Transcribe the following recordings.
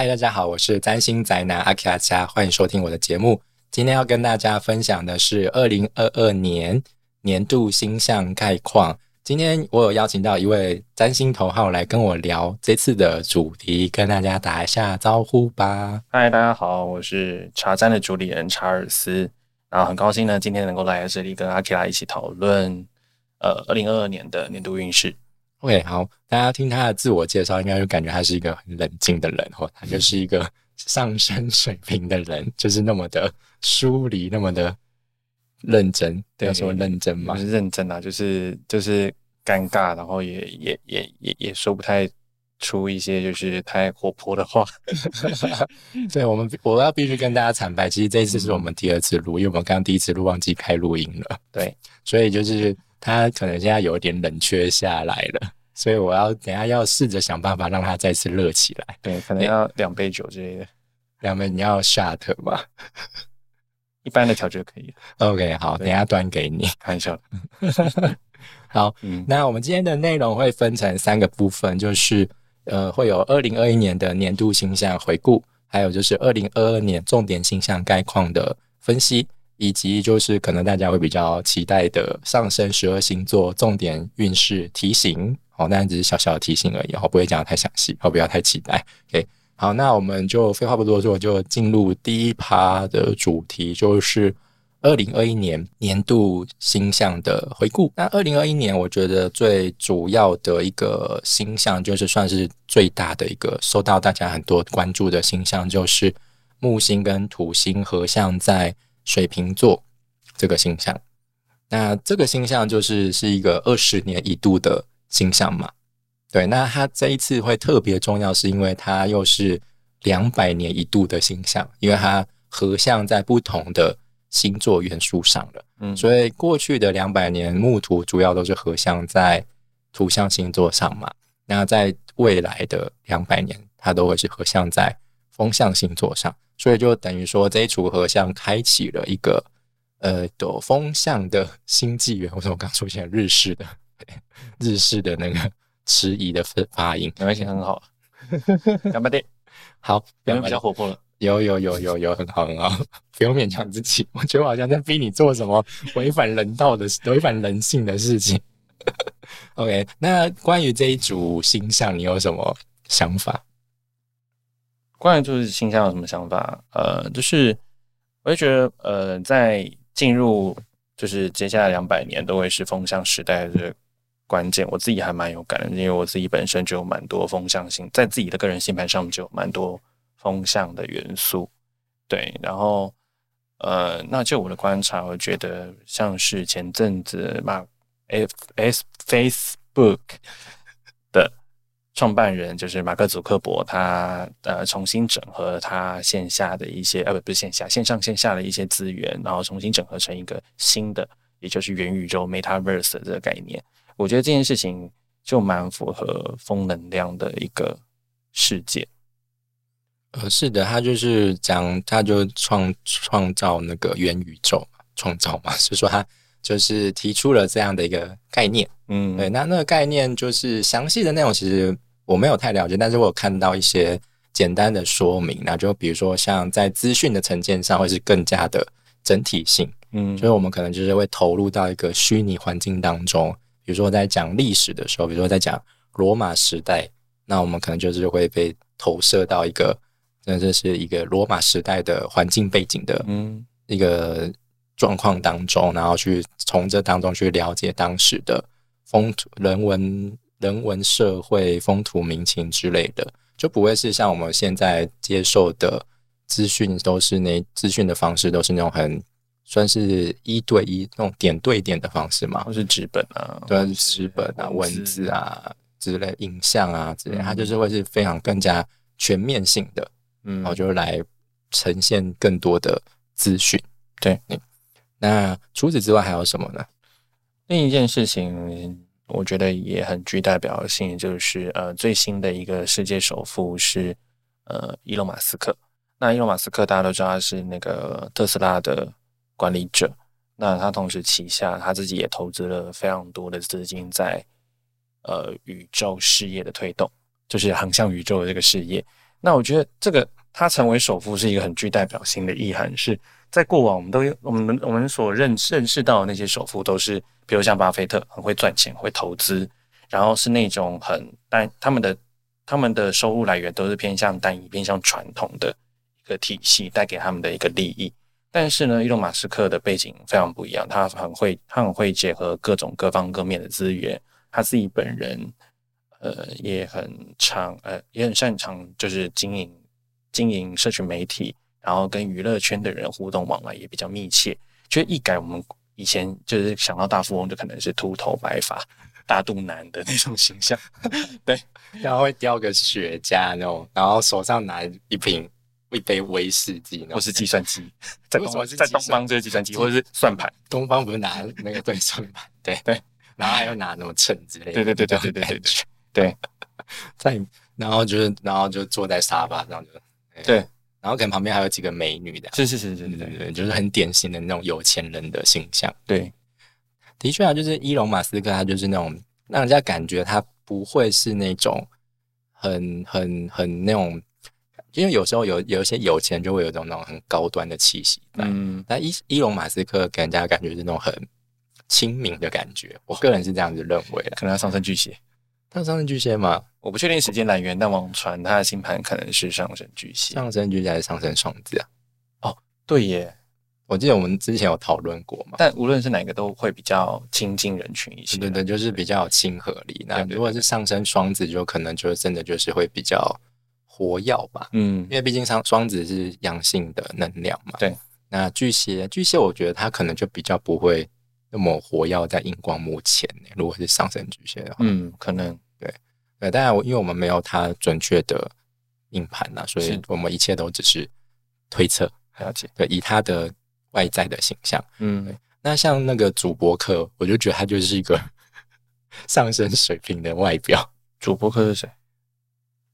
嗨，大家好，我是占星宅男阿 K 阿加，欢迎收听我的节目。今天要跟大家分享的是二零二二年年度星象概况。今天我有邀请到一位占星头号来跟我聊这次的主题，跟大家打一下招呼吧。嗨，大家好，我是茶占的主理人查尔斯，然后很高兴呢，今天能够来到这里跟阿 K 拉一起讨论呃二零二二年的年度运势。OK，好，大家听他的自我介绍，应该就感觉他是一个很冷静的人，或他就是一个上升水平的人，就是那么的疏离，那么的认真。对要说认真嘛不？是认真啊，就是就是尴尬，然后也也也也也说不太出一些就是太活泼的话。对我们，我要必须跟大家坦白，其实这一次是我们第二次录，因为我们刚刚第一次录忘记开录音了，对，所以就是他可能现在有一点冷却下来了，所以我要等下要试着想办法让他再次热起来。对，可能要两杯酒之类的，两杯你要 shot 吗 一般的调就可以了。？OK，好，等下端给你。开玩笑的，好，嗯，那我们今天的内容会分成三个部分，就是呃，会有二零二一年的年度星象回顾，还有就是二零二二年重点星象概况的分析，以及就是可能大家会比较期待的上升十二星座重点运势提醒。好，但只是小小的提醒而已，好，不会讲的太详细，好，不要太期待。OK，好，那我们就废话不多说，就进入第一趴的主题，就是二零二一年年度星象的回顾。那二零二一年，我觉得最主要的一个星象，就是算是最大的一个受到大家很多关注的星象，就是木星跟土星合相在水瓶座这个星象。那这个星象就是是一个二十年一度的星象嘛？对，那它这一次会特别重要，是因为它又是两百年一度的星象，因为它合相在不同的星座元素上了。嗯，所以过去的两百年木土主要都是合相在土象星座上嘛，那在未来的两百年，它都会是合相在风象星座上，所以就等于说这一组合像开启了一个呃有风象的新纪元。为什么刚出现日式的 日式的那个迟疑的发发音？没关系，很好。两百点，好，表面比较活泼了？有有有有有，很好很好，不用勉强自己。我觉得我好像在逼你做什么违反人道的、违反人性的事情。OK，那关于这一组星象，你有什么想法？关于就是星象有什么想法？呃，就是我就觉得，呃，在进入就是接下来两百年都会是风向时代的关键。我自己还蛮有感的，因为我自己本身就有蛮多风向性，在自己的个人星盘上就有蛮多风向的元素。对，然后呃，那就我的观察，我觉得像是前阵子马 F S Facebook 创办人就是马克·祖克伯，他呃重新整合他线下的一些呃不不是线下线上线下的一些资源，然后重新整合成一个新的，也就是元宇宙 （Metaverse） 的这个概念。我觉得这件事情就蛮符合风能量的一个世界。呃，是的，他就是讲，他就创创造那个元宇宙嘛，创造嘛，是说他就是提出了这样的一个概念。嗯，对，那那个概念就是详细的内容，其实我没有太了解，但是我有看到一些简单的说明。那就比如说，像在资讯的呈现上，会是更加的整体性，嗯，所以我们可能就是会投入到一个虚拟环境当中。比如说在讲历史的时候，比如说在讲罗马时代，那我们可能就是会被投射到一个，那这是一个罗马时代的环境背景的嗯一个状况当中，然后去从这当中去了解当时的风土、人文、人文社会、风土民情之类的，就不会是像我们现在接受的资讯都是那资讯的方式都是那种很算是一对一那种点对点的方式嘛或，是纸本啊，对纸本啊、文字啊，啊之类、影像啊之类，嗯它就是会是非常更加全面性的。嗯然后就来呈现更多的资讯。对嗯，那除此之外还有什么呢？另一件事情，我觉得也很具代表性，就是呃，最新的一个世界首富是呃伊隆马斯克。那伊隆马斯克大家都知道他是那个特斯拉的管理者，那他同时旗下他自己也投资了非常多的资金在呃宇宙事业的推动，就是航向宇宙的这个事业。那我觉得这个他成为首富是一个很具代表性的意涵，是在过往我们都有我们我们所认认识到的那些首富都是，比如像巴菲特很会赚钱，会投资，然后是那种很单他们的他们的收入来源都是偏向单一、偏向传统的一个体系带给他们的一个利益。但是呢，伊隆马斯克的背景非常不一样，他很会他很会结合各种各方各面的资源，他自己本人。呃，也很长，呃，也很擅长，就是经营经营社群媒体，然后跟娱乐圈的人互动往来也比较密切。就一改我们以前就是想到大富翁，就可能是秃头白发、大肚腩的那种形象，对，然后会叼个雪茄那种，然后手上拿一瓶一杯威士忌，或是计算机，在东在东方就是计算机，或者是算盘，东方不是拿那个对算盘，对。对，然后还要拿那种秤之类的，对对对对对对对对。对，在然后就是，然后就坐在沙发上就对，然后可能旁边还有几个美女的，是是是是，对对，就是很典型的那种有钱人的形象。对，的确啊，就是伊隆马斯克，他就是那种让人家感觉他不会是那种很很很那种，因为有时候有有一些有钱就会有一种那种很高端的气息，嗯，但伊伊隆马斯克给人家感觉是那种很亲民的感觉，我个人是这样子认为的，可能要上升巨蟹。他上升巨蟹嘛？我不确定时间来源，但网传他的星盘可能是上升巨蟹。上升巨蟹还是上升双子啊？哦，对耶，我记得我们之前有讨论过嘛。但无论是哪个，都会比较亲近人群一些。对对，就是比较亲和力。那如果是上升双子，就可能就真的就是会比较活跃吧。嗯，因为毕竟上双子是阳性的能量嘛。对。那巨蟹，巨蟹，我觉得他可能就比较不会。那么火药在荧光幕前呢？如果是上升巨蟹的话，嗯，可能对对。当然，因为我们没有它准确的硬盘呐，所以我们一切都只是推测。了解，对，以他的外在的形象，嗯，那像那个主播课，我就觉得他就是一个 上升水平的外表。主播课是谁？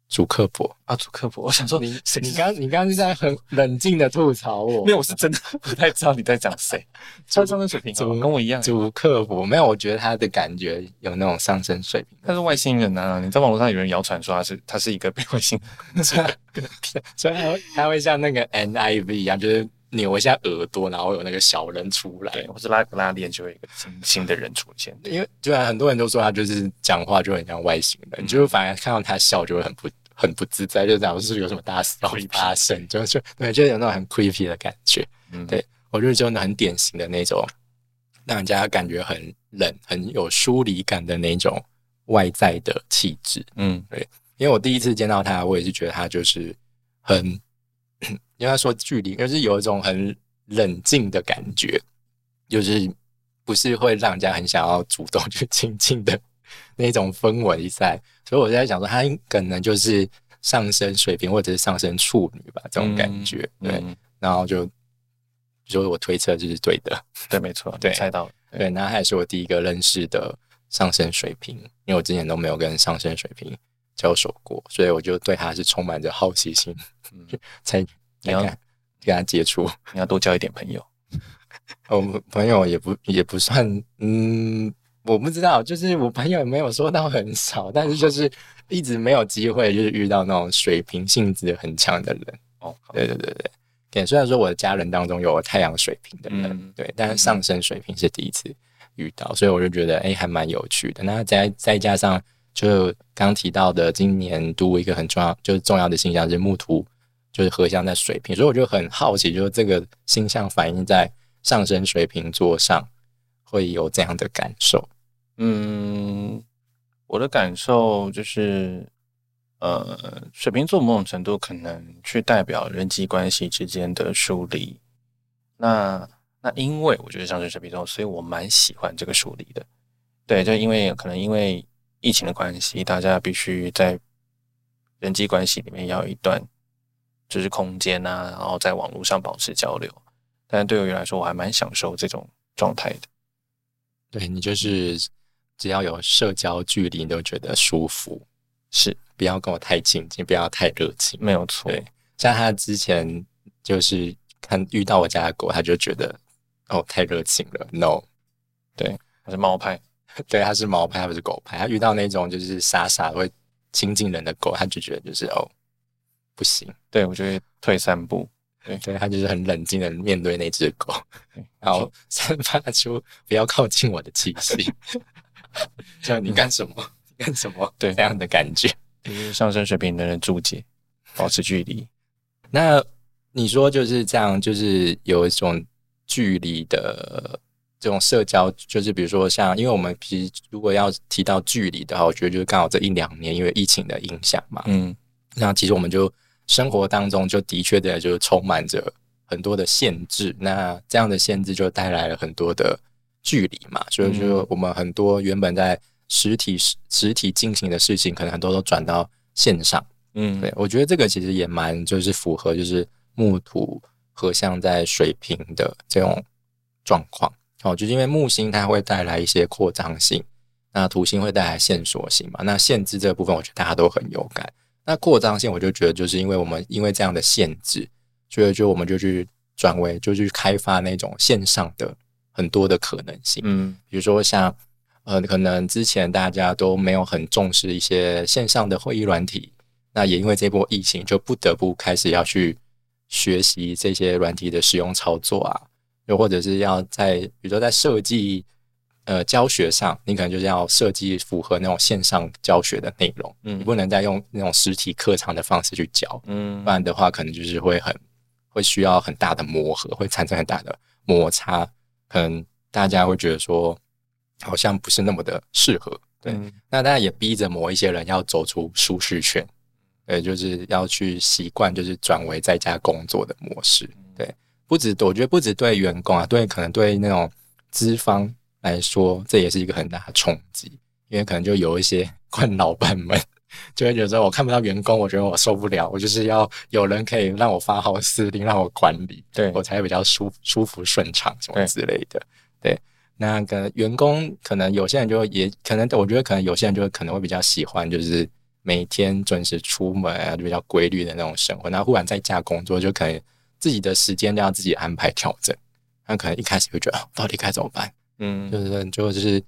主刻薄啊，主刻薄，我想说你你刚你刚刚是在很冷静的吐槽我，没有，我是真的 不太知道你在讲谁。上升水平，跟我一样。主刻薄没有，我觉得他的感觉有那种上升水平。他是外星人啊！你在网络上有人谣传说他是他是一个被外星人，所以他会他会像那个 NIV 一样，就是。扭一下耳朵，然后有那个小人出来，或者拉拉链，就会一个新新的人出现。因为就然很多人都说他就是讲话就很像外星人，就是反而看到他笑就会很不很不自在，就讲是有什么大事会发生，就就对，就有那种很 creepy 的感觉。嗯，对我觉得就很典型的那种，让人家感觉很冷、很有疏离感的那种外在的气质。嗯，对，因为我第一次见到他，我也是觉得他就是很。因为他说距离，就是有一种很冷静的感觉，就是不是会让人家很想要主动 去亲近的那种氛围在。所以我在想说，他可能就是上升水平或者是上升处女吧，这种感觉。对，然后就就我推测就是对的，对，没错，对，猜到了。对，那他也是我第一个认识的上升水平，因为我之前都没有跟上升水平交手过，所以我就对他是充满着好奇心，才。你要跟他接触，你要多交一点朋友。我 朋友也不也不算，嗯，我不知道，就是我朋友也没有说到很少，但是就是 一直没有机会，就是遇到那种水平性质很强的人。哦，对对对对，对。虽然说我的家人当中有太阳水平的人，对，但是上升水平是第一次遇到，所以我就觉得哎，还蛮有趣的。那再再加上，就刚提到的，今年度一个很重要，就是重要的现象是木土。就是合相在水瓶，所以我就很好奇，就是这个星象反映在上升水瓶座上会有怎样的感受。嗯，我的感受就是，呃，水瓶座某种程度可能去代表人际关系之间的疏离。那那因为我觉得上升水瓶座，所以我蛮喜欢这个疏离的。对，就因为可能因为疫情的关系，大家必须在人际关系里面要有一段。就是空间啊，然后在网络上保持交流，但对于来说，我还蛮享受这种状态的。对你就是只要有社交距离，你都觉得舒服，是不要跟我太亲近，不要太热情，没有错。对，像他之前就是看遇到我家的狗，他就觉得哦太热情了，no，对，他是猫派，对，他是猫派，他不是狗派。他遇到那种就是傻傻会亲近人的狗，他就觉得就是哦。不行，对我就会退三步。对，对他就是很冷静的面对那只狗，对然后 散发出不要靠近我的气息，就你干什么？你干什么？对这样的感觉。就是上升水平的人注解，保持距离。那你说就是这样，就是有一种距离的这种社交，就是比如说像，因为我们其实如果要提到距离的话，我觉得就是刚好这一两年因为疫情的影响嘛，嗯那其实我们就生活当中就的确的就是充满着很多的限制，那这样的限制就带来了很多的距离嘛，所以说我们很多原本在实体实体进行的事情，可能很多都转到线上。嗯，对，我觉得这个其实也蛮就是符合就是木土合相在水平的这种状况。哦，就是因为木星它会带来一些扩张性，那土星会带来线索性嘛。那限制这个部分，我觉得大家都很有感。那扩张性，我就觉得就是因为我们因为这样的限制，所以就我们就去转为就去开发那种线上的很多的可能性。嗯比如说像呃，可能之前大家都没有很重视一些线上的会议软体，那也因为这波疫情，就不得不开始要去学习这些软体的使用操作啊，又或者是要在比如说在设计呃教学上，你可能就是要设计符合那种线上教学的内容，嗯你不能再用那种实体课堂的方式去教，嗯不然的话，可能就是会很会需要很大的磨合，会产生很大的摩擦，可能大家会觉得说好像不是那么的适合。对，嗯那当然也逼着某一些人要走出舒适圈，对，就是要去习惯，就是转为在家工作的模式。对，不止我觉得不止对员工啊，对可能对那种资方来说，这也是一个很大的冲击，因为可能就有一些惯老板们。就会觉得我看不到员工，我觉得我受不了，我就是要有人可以让我发号施令，让我管理，对我才会比较舒舒服顺畅什么之类的。对，那个员工可能有些人就也可能，我觉得可能有些人就可能会比较喜欢，就是每天准时出门啊，就比较规律的那种生活。那忽然在家工作，就可能自己的时间都要自己安排调整。那可能一开始会觉得，哦到底该怎么办？嗯就是就是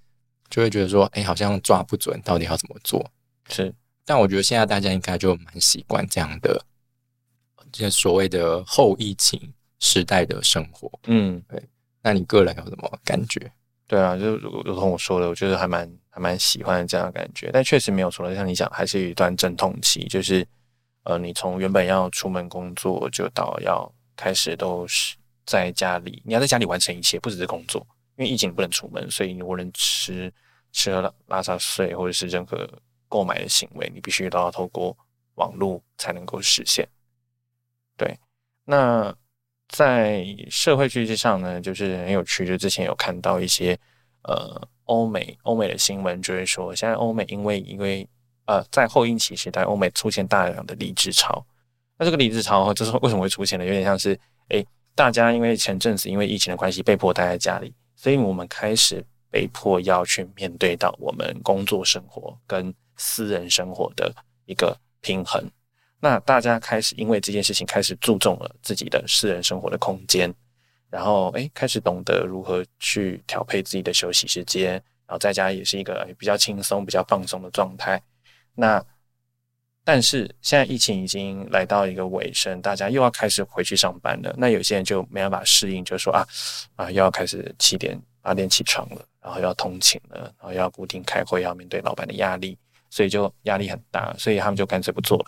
就会觉得说，哎、好像抓不准到底要怎么做。是但我觉得现在大家应该就蛮习惯这样的，这些所谓的后疫情时代的生活。嗯对那你个人有什么感觉？对啊，就如如同我说的，我觉得还蛮还蛮喜欢这样的感觉，但确实没有错了。像你讲，还是有一段阵痛期，就是呃，你从原本要出门工作，就到要开始都是在家里，你要在家里完成一切，不只是工作，因为疫情不能出门，所以你无论吃吃喝拉拉撒睡，或者是任何购买的行为，你必须都要透过网络才能够实现。对，那在社会趋势上呢，就是很有趣，就之前有看到一些呃欧美欧美的新闻，就是说现在欧美因为因为呃在后疫情时代，欧美出现大量的离职潮。那这个离职潮就是为什么会出现呢？有点像是诶，大家因为前阵子因为疫情的关系被迫待在家里，所以我们开始被迫要去面对到我们工作生活跟私人生活的一个平衡。那大家开始因为这件事情开始注重了自己的私人生活的空间，然后诶开始懂得如何去调配自己的休息时间，然后在家也是一个比较轻松、比较放松的状态。那但是现在疫情已经来到一个尾声，大家又要开始回去上班了。那有些人就没办法适应，就说啊啊又要开始七点八点起床了，然后又要通勤了，然后又要固定开会，要面对老板的压力，所以就压力很大，所以他们就干脆不做了。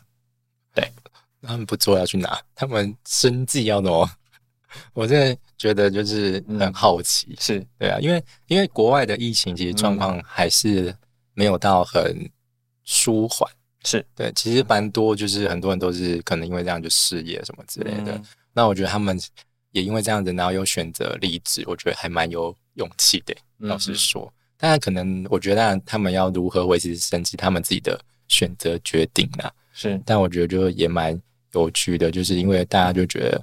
对他们不做要去哪？他们生计要挪？我真的觉得就是很好奇，是对啊，因为因为国外的疫情其实状况还是没有到很舒缓，是对，其实蛮多就是很多人都是可能因为这样就失业什么之类的。嗯那我觉得他们也因为这样子，然后又选择离职，我觉得还蛮有勇气的。老实说，当然可能我觉得他们要如何维持生计，他们自己的选择决定啦。是但我觉得就也蛮有趣的，就是因为大家就觉得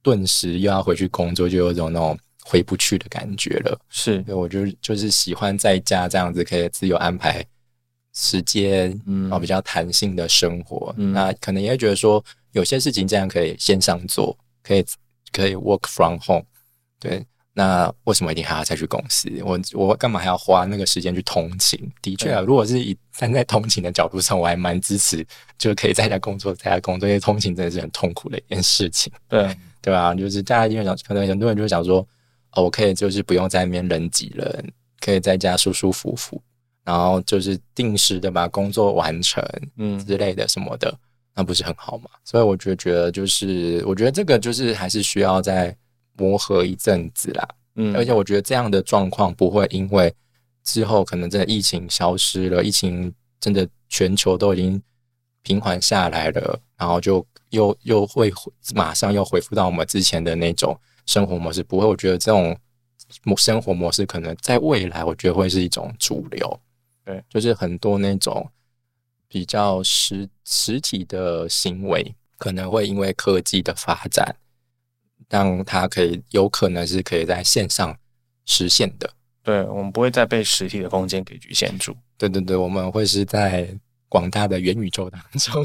顿时又要回去工作，就有一种那种回不去的感觉了。是，对我就就是喜欢在家这样子可以自由安排时间，嗯然后比较弹性的生活。嗯那可能也会觉得说，有些事情这样可以线上做，可以可以 work from home。对，那为什么一定还要再去公司？我我干嘛还要花那个时间去通勤？的确啊，如果是以站在通勤的角度上，我还蛮支持，就可以在家工作，在家工作，因为通勤真的是很痛苦的一件事情。对对吧？就是大家因为想，可能很多人就会想说，哦，我可以就是不用在那边人挤人，可以在家舒舒服服，然后就是定时的把工作完成，嗯之类的什么的，那不是很好吗？所以我就觉得，就是我觉得这个就是还是需要再。磨合一阵子啦，嗯，而且我觉得这样的状况不会因为之后可能真的疫情消失了，疫情真的全球都已经平缓下来了，然后就又又会马上又恢复到我们之前的那种生活模式。不会，我觉得这种模生活模式可能在未来，我觉得会是一种主流。对，就是很多那种比较实实体的行为，可能会因为科技的发展。让它可以有可能是可以在线上实现的，对我们不会再被实体的空间给局限住。对对对，我们会是在广大的元宇宙当中，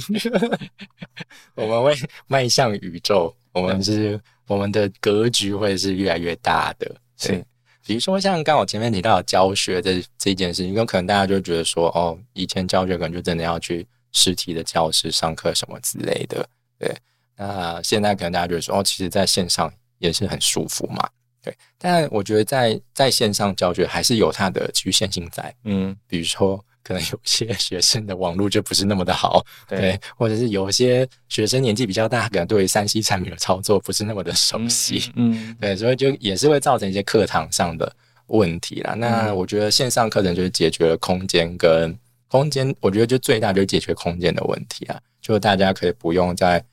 我们会迈向宇宙。我们是我们的格局会是越来越大的。是，比如说像刚我前面提到教学这这件事情，有可能大家就觉得说，哦，以前教学可能就真的要去实体的教室上课什么之类的，对。那现在可能大家觉得说，哦，其实在线上也是很舒服嘛，对。但我觉得在在线上教学还是有它的局限性在，嗯，比如说可能有些学生的网络就不是那么的好，对，或者是有些学生年纪比较大，可能对于三 C 产品的操作不是那么的熟悉，嗯，对，所以就也是会造成一些课堂上的问题啦。那我觉得线上课程就是解决了空间跟空间，我觉得就最大就是解决空间的问题啊，就大家可以不用在。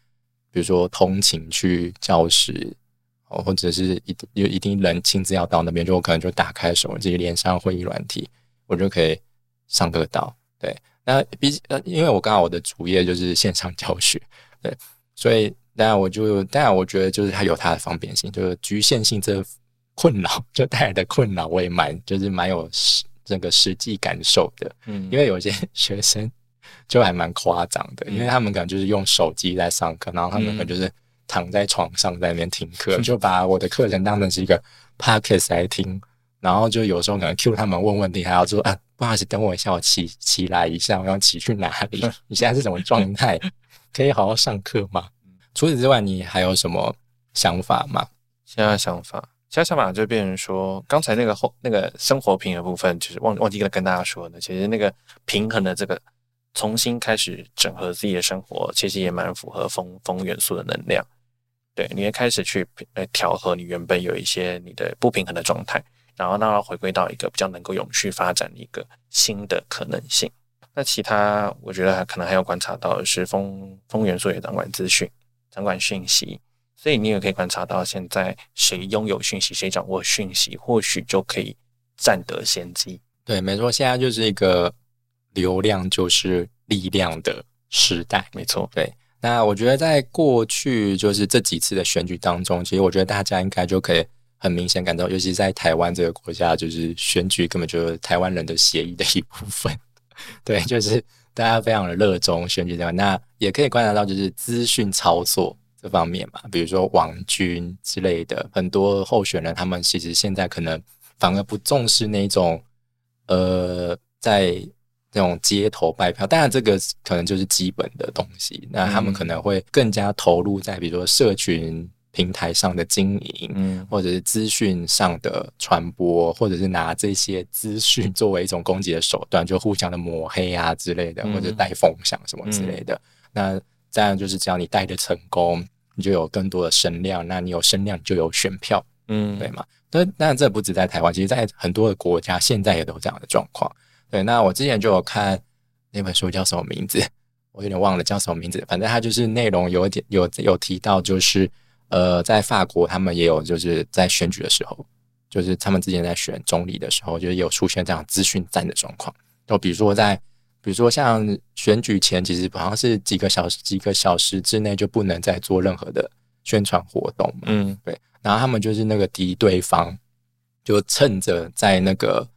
比如说通勤去教室，哦，或者是一有一定人亲自要到那边，就我可能就打开手机连上会议软体，我就可以上课到。对，那毕呃，因为我刚好我的主业就是线上教学，对，所以当然我就当然我觉得就是它有它的方便性，就是局限性这困扰就带来的困扰，我也蛮就是蛮有实这个实际感受的。嗯，因为有些学生。就还蛮夸张的，因为他们可能就是用手机在上课，然后他们可能就是躺在床上在那边听课，就把我的课程当成是一个 podcast 来听，然后就有时候可能 Q 他们问问题，还要说啊，不好意思，等我一下，我起起来一下，我要起去哪里？你现在是什么状态？可以好好上课吗？除此之外，你还有什么想法吗？其他想法，其他想法就变成说，刚才那个后那个生活品的部分，就是忘忘记了跟大家说的，其实那个平衡的这个。重新开始整合自己的生活，其实也蛮符合风风元素的能量。对，你会开始去呃调和你原本有一些你的不平衡的状态，然后让它回归到一个比较能够永续发展的一个新的可能性。那其他我觉得可能还要观察到的是风风元素也掌管资讯、掌管讯息，所以你也可以观察到现在谁拥有讯息、谁掌握讯息，或许就可以占得先机。对，没错，现在就是一个。流量就是力量的时代，没错。对，那我觉得在过去就是这几次的选举当中，其实我觉得大家应该就可以很明显感到，尤其在台湾这个国家，就是选举根本就是台湾人的协议的一部分。对，就是大家非常的热衷选举这块。那也可以观察到，就是资讯操作这方面嘛，比如说网军之类的，很多候选人他们其实现在可能反而不重视那种呃在。那种街头拜票，当然这个可能就是基本的东西。那他们可能会更加投入在比如说社群平台上的经营，嗯，或者是资讯上的传播，或者是拿这些资讯作为一种攻击的手段，就互相的抹黑啊之类的，或者带风向什么之类的。那这样就是只要你带的成功，你就有更多的声量。那你有声量就有选票，嗯，对吗？但当然这不止在台湾，其实在很多的国家现在也都这样的状况。对，那我之前就有看那本书叫什么名字，我有点忘了叫什么名字。反正它就是内容有点有有提到，就是呃，在法国他们也有就是在选举的时候，就是他们之前在选总理的时候，就是有出现这样资讯战的状况。就比如说在，比如说像选举前，其实好像是几个小时几个小时之内就不能再做任何的宣传活动嘛。嗯，对。然后他们就是那个敌对方，就趁着在那个。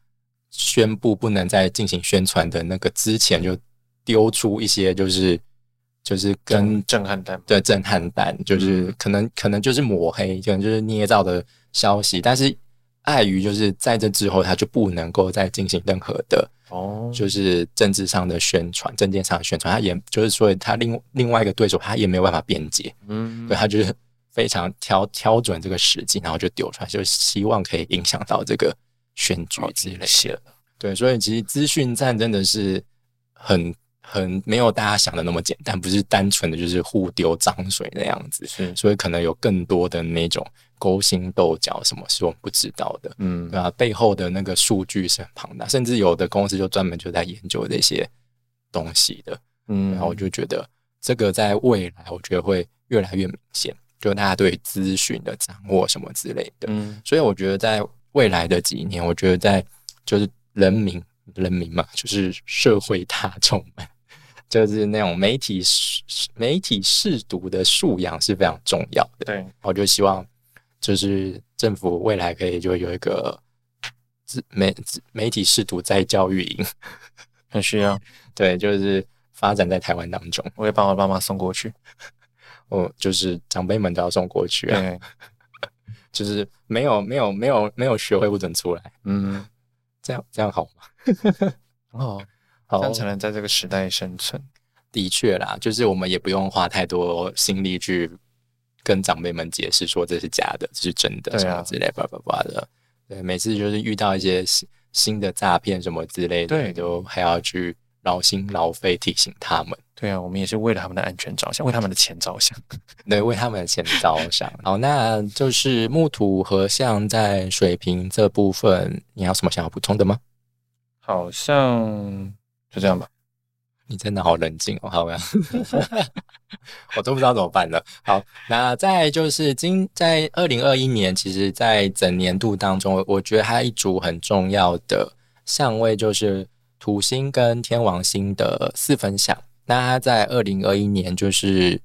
宣布不能再进行宣传的那个之前，就丢出一些就是就是跟震撼弹对震撼弹，就是可能可能就是抹黑，可能就是捏造的消息。但是碍于就是在这之后，他就不能够再进行任何的哦，就是政治上的宣传、政见上的宣传，他也就是所以他另另外一个对手，他也没有办法辩解，嗯，对他就是非常挑挑准这个时机，然后就丢出来，就希望可以影响到这个选举之类的。对，所以其实资讯战真的是很很没有大家想的那么简单，不是单纯的就是互丢脏水那样子，是，所以可能有更多的那种。勾心斗角，什么是我们不知道的？嗯，对吧？背后的那个数据是很庞大，甚至有的公司就专门就在研究这些东西的。嗯，然后我就觉得这个在未来，我觉得会越来越明显，就大家对资讯的掌握什么之类的。嗯，所以我觉得在未来的几年，我觉得在就是人民人民嘛，就是社会大众们，就是那种媒体媒体试读的素养是非常重要的。对，我就希望。就是政府未来可以就有一个自媒媒体试读在教育营，很需要。对，就是发展在台湾当中，我会把我爸妈送过去。我，就是长辈们都要送过去啊。就是没有没有没有没有学会不准出来。嗯，这样这样好吗？很，好，这样才能在这个时代生存。的确啦，就是我们也不用花太多心力去。跟长辈们解释说这是假的，这是真的，什么之类，叭叭叭的。对，每次就是遇到一些新新的诈骗什么之类的，对都还要去劳心劳肺提醒他们。对啊，我们也是为了他们的安全着想，为他们的钱着想。对，为他们的钱着想。好，那就是木土合相在水平这部分，你有什么想要补充的吗？好像就这样吧。你真的好冷静哦，好呀，我都不知道怎么办了。好，那再就是今在二零二一年，其实，在整年度当中，我觉得它一组很重要的相位就是土星跟天王星的四分相。那它在二零二一年就是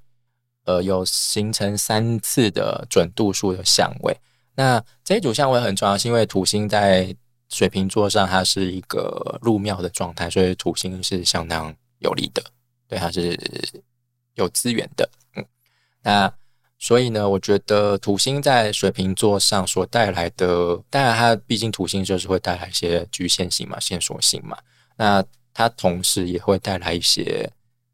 呃有形成三次的准度数的相位。那这一组相位很重要，是因为土星在水瓶座上，它是一个入庙的状态，所以土星是相当。有利的，对，它是有资源的，嗯，那所以呢，我觉得土星在水瓶座上所带来的，当然它毕竟土星就是会带来一些局限性嘛、线索性嘛，那它同时也会带来一些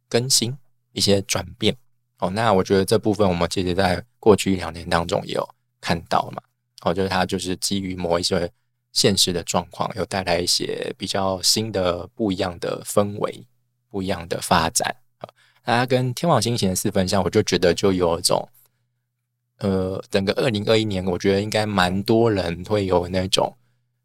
更新、一些转变。哦，那我觉得这部分我们其实在过去一两年当中也有看到嘛，哦，就是它就是基于某一些现实的状况，有带来一些比较新的、不一样的氛围。不一样的发展啊，它跟天王星型的四分相，我就觉得就有一种，呃，整个二零二一年，我觉得应该蛮多人会有那种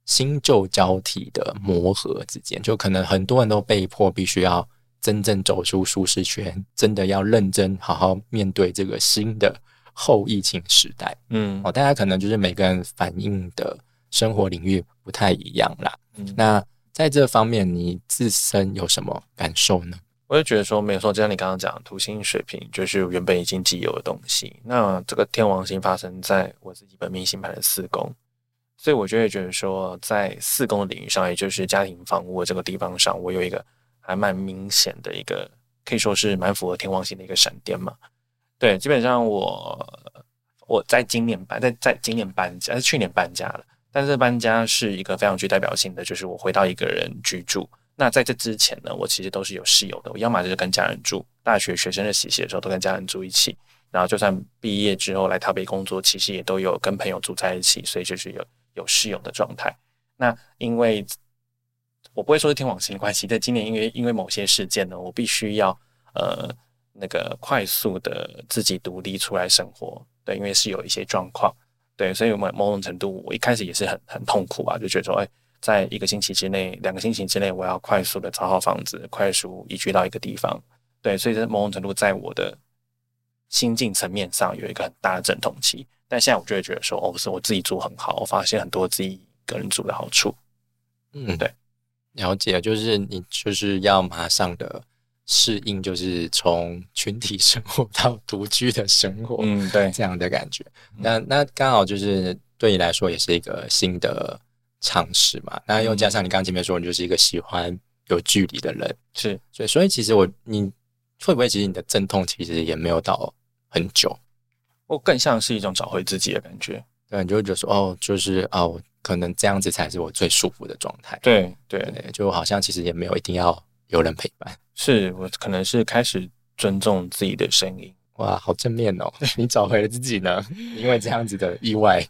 新旧交替的磨合之间，就可能很多人都被迫必须要真正走出舒适圈，真的要认真好好面对这个新的后疫情时代。嗯，哦，大家可能就是每个人反映的生活领域不太一样啦。嗯，那。在这方面，你自身有什么感受呢？我就觉得说，没有说，就像你刚刚讲，土星水平就是原本已经既有的东西。那这个天王星发生在我自己本命星盘的四宫，所以我就会觉得说，在四宫的领域上，也就是家庭房屋这个地方上，我有一个还蛮明显的一个，可以说是蛮符合天王星的一个闪电嘛。对，基本上我我在今年搬，在在今年搬家，是去年搬家了。但是搬家是一个非常具代表性的，就是我回到一个人居住。那在这之前呢，我其实都是有室友的。我要么就是跟家人住，大学学生的实习的时候都跟家人住一起。然后就算毕业之后来台北工作，其实也都有跟朋友住在一起，所以就是有有室友的状态。那因为我不会说是天网星关系，但今年因为因为某些事件呢，我必须要呃那个快速的自己独立出来生活。对，因为是有一些状况。对，所以某某种程度，我一开始也是很很痛苦吧，就觉得说，哎，在一个星期之内、两个星期之内，我要快速的找好房子，快速移居到一个地方。对，所以在某种程度，在我的心境层面上有一个很大的阵痛期。但现在我就会觉得说，哦，是我自己住很好，我发现很多自己一个人住的好处。嗯，对，了解，就是你就是要马上的。适应就是从群体生活到独居的生活，嗯，对，这样的感觉。那那刚好就是对你来说也是一个新的尝试嘛。那又加上你刚前面说你就是一个喜欢有距离的人，是，所以所以其实我你会不会其实你的阵痛其实也没有到很久，我更像是一种找回自己的感觉。对，你就会觉得说哦，就是哦，可能这样子才是我最舒服的状态。对对，对，就好像其实也没有一定要有人陪伴。是我可能是开始尊重自己的声音。哇，好正面哦！你找回了自己呢，因为这样子的意外，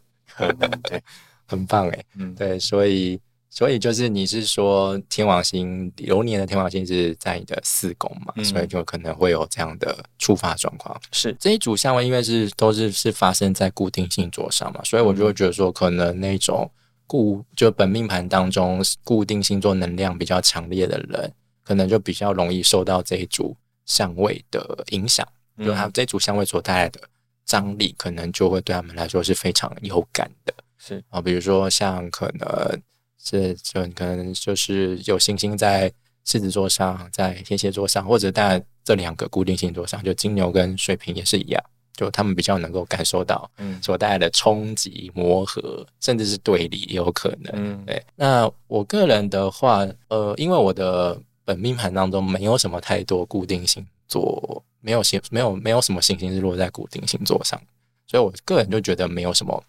对，很棒哎。嗯，对，所以所以就是你是说天王星流年的天王星是在你的四宫嘛，嗯所以就可能会有这样的触发状况。是这一组相位因为是都是是发生在固定星座上嘛，所以我就会觉得说，可能那种固就本命盘当中固定星座能量比较强烈的人，可能就比较容易受到这一组相位的影响，就他这组相位所带来的张力，可能就会对他们来说是非常有感的。是啊，比如说像可能是就可能就是有星星在狮子座上，在天蝎座上，或者当然这两个固定星座上，就金牛跟水瓶也是一样，就他们比较能够感受到嗯所带来的冲击、磨合，甚至是对立，也有可能。嗯对，那我个人的话，呃，因为我的本命盘当中没有什么太多固定星座，没有星没有没有什么行星是落在固定星座上，所以我个人就觉得没有什么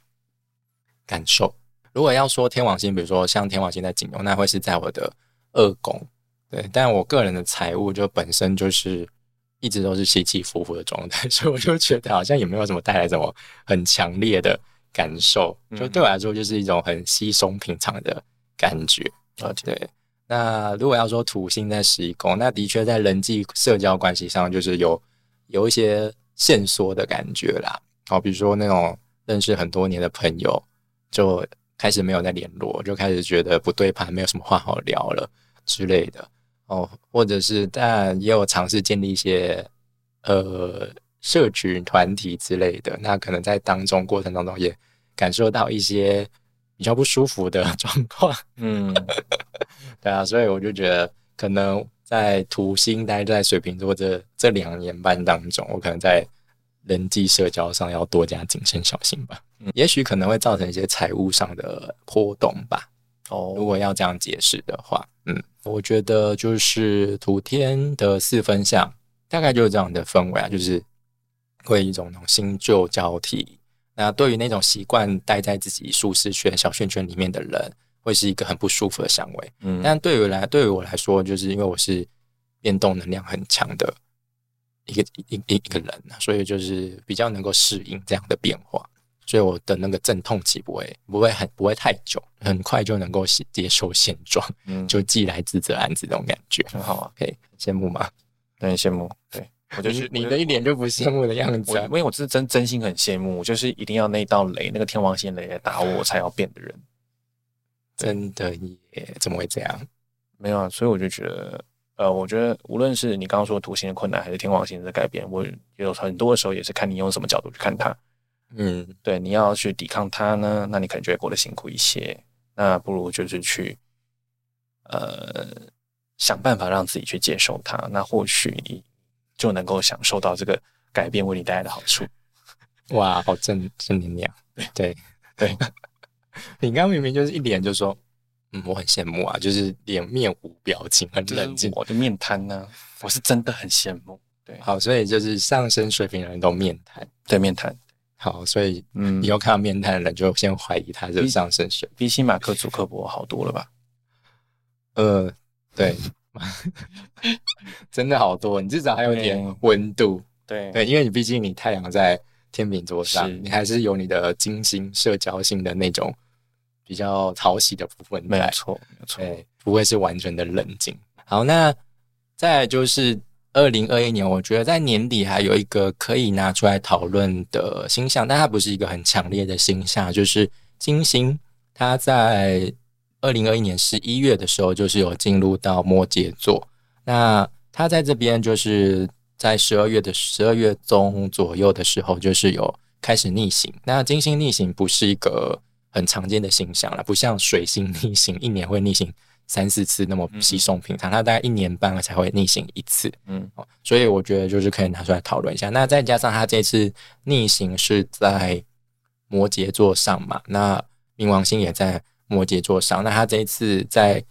感受。如果要说天王星，比如说像天王星在金牛，那会是在我的二宫，对。但我个人的财务就本身就是一直都是起起伏伏的状态，所以我就觉得好像也没有什么带来什么很强烈的感受，就对我来说就是一种很稀松平常的感觉。了解对，那如果要说土星在十一宫，那的确在人际社交关系上，就是有有一些线索的感觉啦。好，比如说那种认识很多年的朋友，就开始没有再联络，就开始觉得不对盘，没有什么话好聊了之类的。哦，或者是但也有尝试建立一些呃社群团体之类的，那可能在当中过程当中也感受到一些比较不舒服的状况。嗯 对啊，所以我就觉得可能在土星待在水瓶座这这两年半当中，我可能在人际社交上要多加谨慎小心吧。嗯也许可能会造成一些财务上的波动吧。哦如哦果要这样解释的话，嗯，我觉得就是土天的四分相，大概就是这样的氛围啊，就是会一种那种新旧交替。那对于那种习惯待在自己舒适圈、小圈圈里面的人，会是一个很不舒服的香味。嗯但对于来对于我来说，就是因为我是变动能量很强的一个一一一个人啊，所以就是比较能够适应这样的变化，所以我的那个阵痛期不会不会很不会太久，很快就能够接接受现状，嗯就既来之则安之这种感觉。很好啊，可以羡慕吗？有点羡慕。对我就是你你的一脸就不羡慕的样子啊我因！为我是真真心很羡慕，我就是一定要那道雷，那个天王星雷来打我，我才要变的人。真的耶，怎么会这样？没有啊，所以我就觉得，呃，我觉得无论是你刚刚说图形的困难，还是天王星的改变，我有很多的时候也是看你用什么角度去看它。嗯，对，你要去抵抗它呢，那你可能就会过得辛苦一些。那不如就是去，呃，想办法让自己去接受它。那或许你就能够享受到这个改变为你带来的好处。哇，好正正能量。对对对，你刚刚明明就是一脸就说，嗯，我很羡慕啊，就是脸面无表情，很冷静。我的面瘫呢、我是真的很羡慕。对，好，所以就是上升水平的人都面瘫。对面瘫，好，所以嗯以，后看到面瘫的人，就先怀疑他是上升水平。比起马克·祖克伯好多了吧？呃，对，真的好多，你至少还有点温度。对对，因为你毕竟你太阳在天秤座上，你还是有你的金星社交性的那种比较讨喜的部分在。没有错，没有错。对，不会是完全的冷静。好，那再来就是二零二一年，我觉得在年底还有一个可以拿出来讨论的星象，但它不是一个很强烈的星象，就是金星，它在二零二一年十一月的时候，就是有进入到摩羯座。那它在这边就是在十二月的十二月中左右的时候，就是有开始逆行。那金星逆行不是一个很常见的现象了，不像水星逆行一年会逆行三四次那么稀松平常，它大概一年半才会逆行一次。嗯哦，所以我觉得就是可以拿出来讨论一下。那再加上它这次逆行是在摩羯座上嘛，那冥王星也在摩羯座上，那它这一次在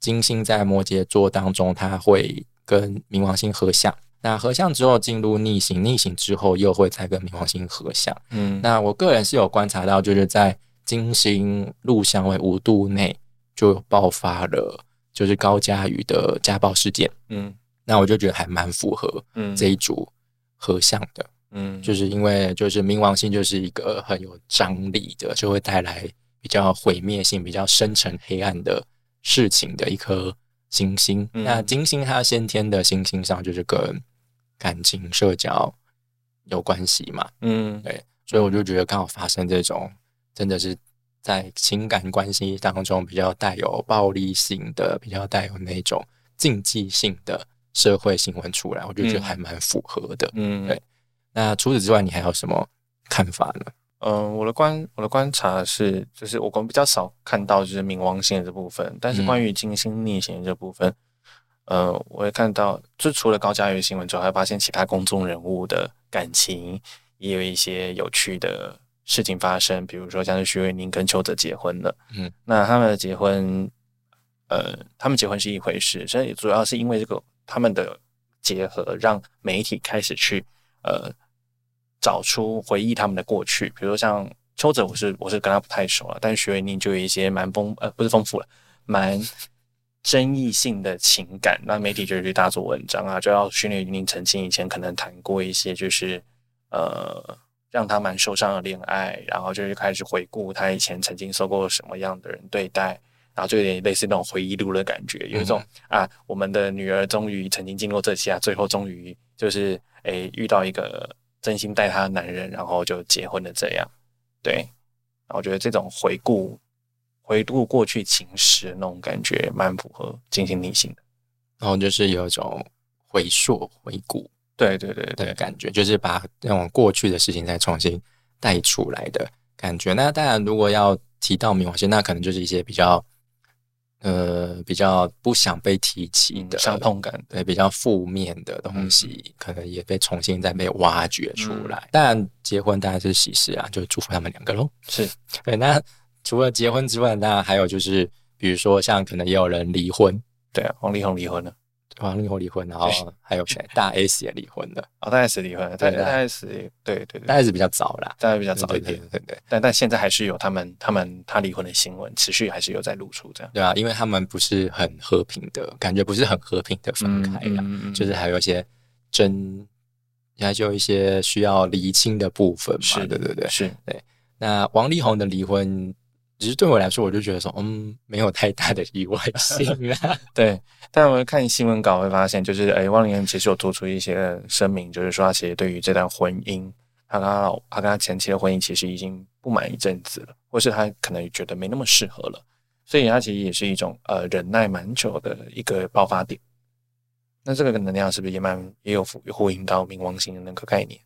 金星在摩羯座当中，它会跟冥王星合相。那合相之后进入逆行，逆行之后又会再跟冥王星合相。嗯，那我个人是有观察到，就是在金星入相位五度内就爆发了，就是高佳宇的家暴事件。嗯。那我就觉得还蛮符合嗯。这一组合相的，嗯。就是因为就是冥王星就是一个很有张力的，就会带来比较毁灭性、比较深沉黑暗的事情的一颗行星。嗯。那金星它先天的行星上就是跟感情、社交有关系嘛，嗯。对，所以我就觉得刚好发生这种真的是在情感关系当中比较带有暴力性的、比较带有那种禁忌性的社会新闻出来，我就觉得嗯还蛮符合的。嗯对那除此之外，你还有什么看法呢？嗯，我的观我的观察是，就是我比较少看到就是冥王星的这部分，但是嗯关于金星逆行这部分，呃，我也看到，就除了高佳瑜新闻之外，还发现其他公众人物的感情也有一些有趣的事情发生，比如说像是徐伟宁跟邱泽结婚了，嗯，那他们的结婚，呃，他们结婚是一回事，所以主要是因为这个他们的结合，让媒体开始去呃找出回忆他们的过去，比如说像邱泽，我是我是跟他不太熟了，但是徐伟宁就有一些蛮丰呃不是丰富了，蛮争议性的情感，那媒体就去大做文章啊，就要徐伟宁澄清以前可能谈过一些就是呃让他蛮受伤的恋爱，然后就是开始回顾他以前曾经受过什么样的人对待。然后就有点类似那种回忆录的感觉，有一种、啊，我们的女儿终于曾经经过这些啊，最后终于就是诶遇到一个真心待她的男人，然后就结婚了这样。对，然后我觉得这种回顾回顾过去情史的那种感觉，蛮符合金星逆行的。然后就是有一种回溯、回顾对对对对，的感觉，就是把那种过去的事情再重新带出来的感觉。那当然，如果要提到冥王星，那可能就是一些比较呃比较不想被提起嗯的伤痛感。对比较负面的东西，可能也被重新再被挖掘出来。当然，结婚当然是喜事啊，就祝福他们两个喽。是，对，那除了结婚之外，当然还有就是，比如说像可能也有人离婚，对啊，王力宏离婚了，王力宏离婚，然后还有谁？大 S 也离婚了，哦，大 S 离婚了，大对啊大 S 对对对大 S 比较早啦，大 S 比较早一点，对对对对但但现在还是有他们他们他离婚的新闻，持续还是有在露出这样。对啊，因为他们不是很和平的感觉，不是很和平的分开啦，嗯就是还有一些争，还有一些需要厘清的部分嘛，是对对对。是对那王力宏的离婚，其实对我来说，我就觉得说，嗯，没有太大的意外性啦。对，但我看新闻稿会发现，就是哎，汪玲其实有做出一些声明，就是说他其实对于这段婚姻，他跟他老他跟他前妻的婚姻其实已经不满一阵子了，或是他可能觉得没那么适合了，所以他其实也是一种呃忍耐蛮久的一个爆发点。那这个能量是不是也蛮也有呼呼应到冥王星的那个概念？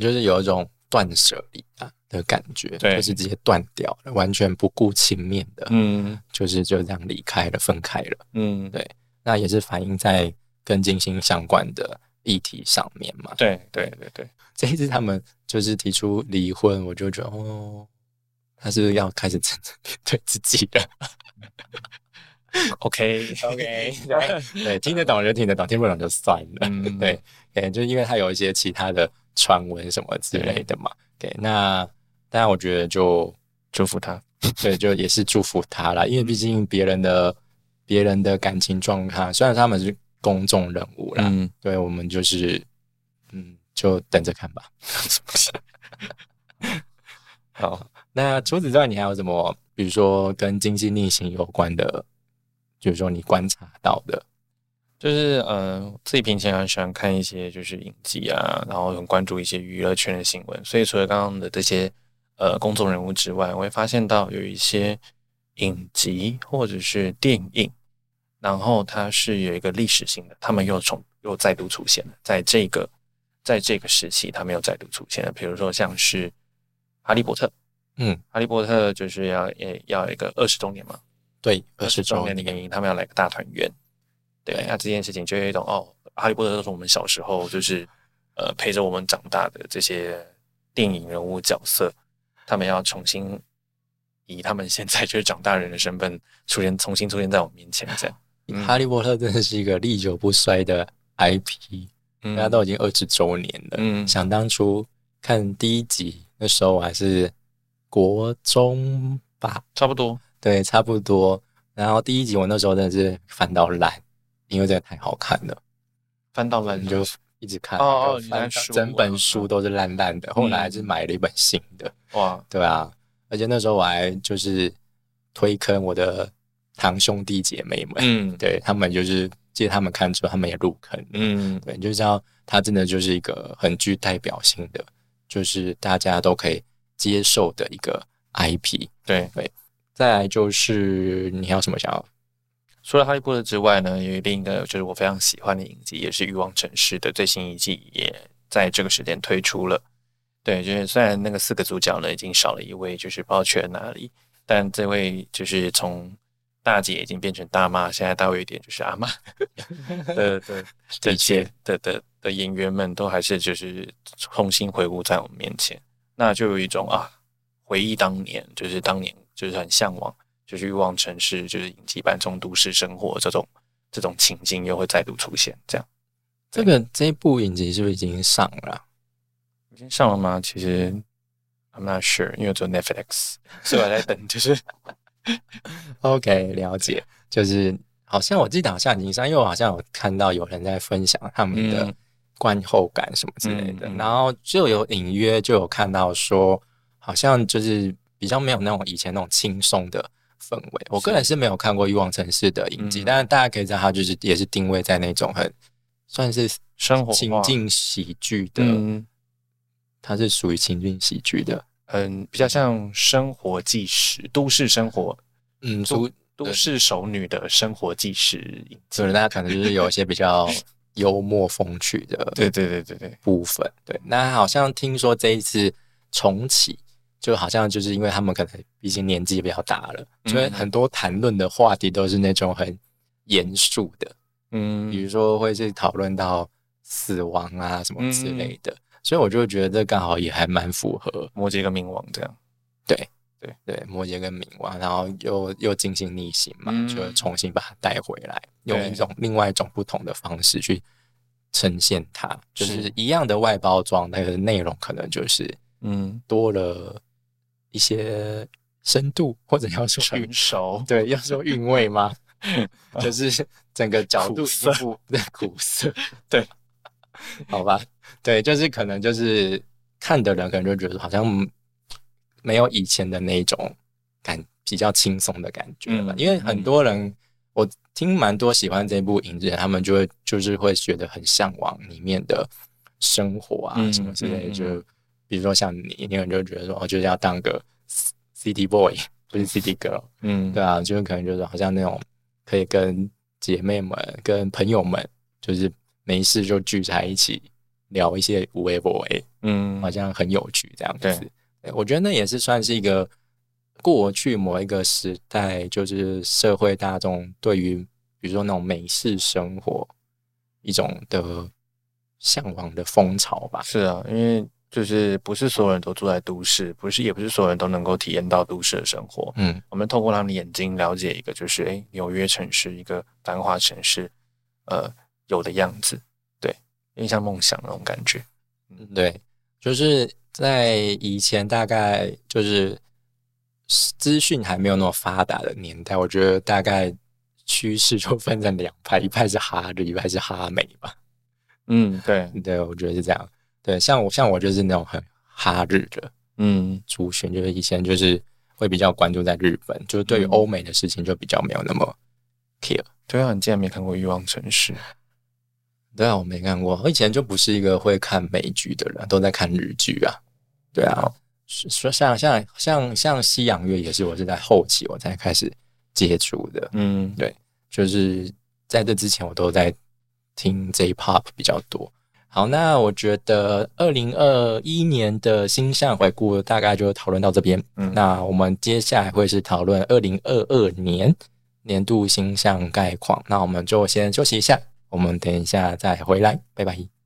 就是有一种断舍离啊的感觉，对就是直接断掉了，完全不顾情面的，嗯就是就这样离开了，分开了。嗯，对那也是反映在跟金星相关的议题上面嘛。对对对对，这一次他们就是提出离婚，我就觉得哦，他是不是要开始真正面对自己了 OK？OK，对，听得懂就听得懂，听不懂就算了。嗯对，对，就因为他有一些其他的传闻什么之类的嘛。对，那当然我觉得就祝福他。对，就也是祝福他啦，因为毕竟别人的别人的感情状况，虽然他们是公众人物啦，嗯，对我们就是嗯，就等着看吧。好，那除此之外，你还有什么，比如说跟经济逆行有关的，就是说你观察到的？就是呃，自己平常很喜欢看一些就是影集啊，然后很关注一些娱乐圈的新闻。所以除了刚刚的这些呃公众人物之外，我会发现到有一些影集或者是电影，然后它是有一个历史性的，他们又重又再度出现了，在这个在这个时期，他们又再度出现了。比如说像是《哈利波特》，嗯，《哈利波特》就是要也要一个二十周年嘛，对，二十周年的原因，他们要来个大团圆。对，那这件事情就有一种哦，哈利波特都是我们小时候就是呃陪着我们长大的这些电影人物角色，他们要重新以他们现在就是长大人的身份出现，重新出现在我们面前，这样。嗯 哈利波特真的是一个历久不衰的 IP，嗯大家都已经二十周年了。嗯想当初看第一集那时候，我还是国中吧，差不多。对，差不多。然后第一集我那时候真的是翻到烂，因为真的太好看了，翻到烂就一直看。哦哦，翻整本书都是烂烂的。后来还是买了一本新的。哇，对啊，而且那时候我还就是推坑我的堂兄弟姐妹们，嗯，对他们就是借他们看之后，他们也入坑，嗯，对，就知道他真的就是一个很具代表性的，就是大家都可以接受的一个 IP。对对。再来就是你还有什么想要？除了哈利波特之外呢，有另一个就是我非常喜欢的影集，也是欲望城市的最新一季，也在这个时间推出了。对，就是虽然那个四个主角呢已经少了一位，就是不知道去了哪里，但这位就是从大姐已经变成大妈，现在到有一点就是阿妈 的的 这些的的的演员们都还是就是重新回顾在我们面前，那就有一种啊回忆当年，就是当年。就是很向往，就是欲望城市，就是影集版中都市生活这种这种情境又会再度出现。这样，这个这一部影集是不是已经上了？已经上了吗？其实 I'm not sure，因为只有 Netflix，所以我在等。就是 OK，了解。就是好像我记得好像已经上，因为我好像有看到有人在分享他们的观后感什么之类的，然后就有隐约就有看到说，好像就是。比较没有那种以前那种轻松的氛围。我个人是没有看过《欲望城市》的影集，但是大家可以知道，它就是也是定位在那种很算是生活情境喜剧的。它是属于情境喜剧的，嗯，比较像生活纪实、都市生活，嗯，都都市熟女的生活纪实。所以大家可能就是有一些比较 幽默风趣的，对对对对对部分。对，那好像听说这一次重启。就好像就是因为他们可能毕竟年纪比较大了，所以很多谈论的话题都是那种很严肃的，嗯，比如说会是讨论到死亡啊什么之类的，所以我就觉得这刚好也还蛮符合摩羯跟冥王这样，对对。对，摩羯跟冥王，然后又又进行逆行嘛，就重新把它带回来，用一种另外一种不同的方式去呈现它，就是。一样的外包装，但是内容可能就是嗯。多了。一些深度，或者要说 成熟，对，要说韵味吗？就是整个角度色的苦涩，对，好吧，对，就是可能就是看的人可能就觉得好像没有以前的那种感，比较轻松的感觉了。因为很多人，我听蛮多喜欢这部影子，他们就会就是会觉得很向往里面的生活啊什么之类的，就。比如说像你，你可能就觉得说，我就是要当个 city boy，不是 city girl，嗯，对啊，就是可能就是好像那种可以跟姐妹们、跟朋友们，就是没事就聚在一起聊一些无为 boy，嗯，好像很有趣这样子。我觉得那也是算是一个过去某一个时代，就是社会大众对于比如说那种美式生活一种的向往的风潮吧。是啊，因为。就是不是所有人都住在都市，不是也不是所有人都能够体验到都市的生活。嗯，我们透过他们的眼睛了解一个，就是哎，纽约城市一个繁华城市，呃，有的样子，对，有点像梦想那种感觉。嗯，对，就是在以前大概就是资讯还没有那么发达的年代，我觉得大概趋势就分成两派，一派是哈日，一派是哈美吧。嗯，对，对，我觉得是这样。对，像我像我就是那种很哈日的，嗯，族群就是以前就是会比较关注在日本，就是对于欧美的事情就比较没有那么 care。对啊，你竟然没看过《欲望城市》？对啊，我没看过。我以前就不是一个会看美剧的人，都在看日剧啊。对啊，说像像像像西洋乐也是，我是在后期我才开始接触的。嗯，对，就是在这之前我都在听 J-pop 比较多。好，那我觉得二零二一年的星象回顾大概就讨论到这边。嗯，那我们接下来会是讨论二零二二年年度星象概况。那我们就先休息一下，我们等一下再回来，拜拜。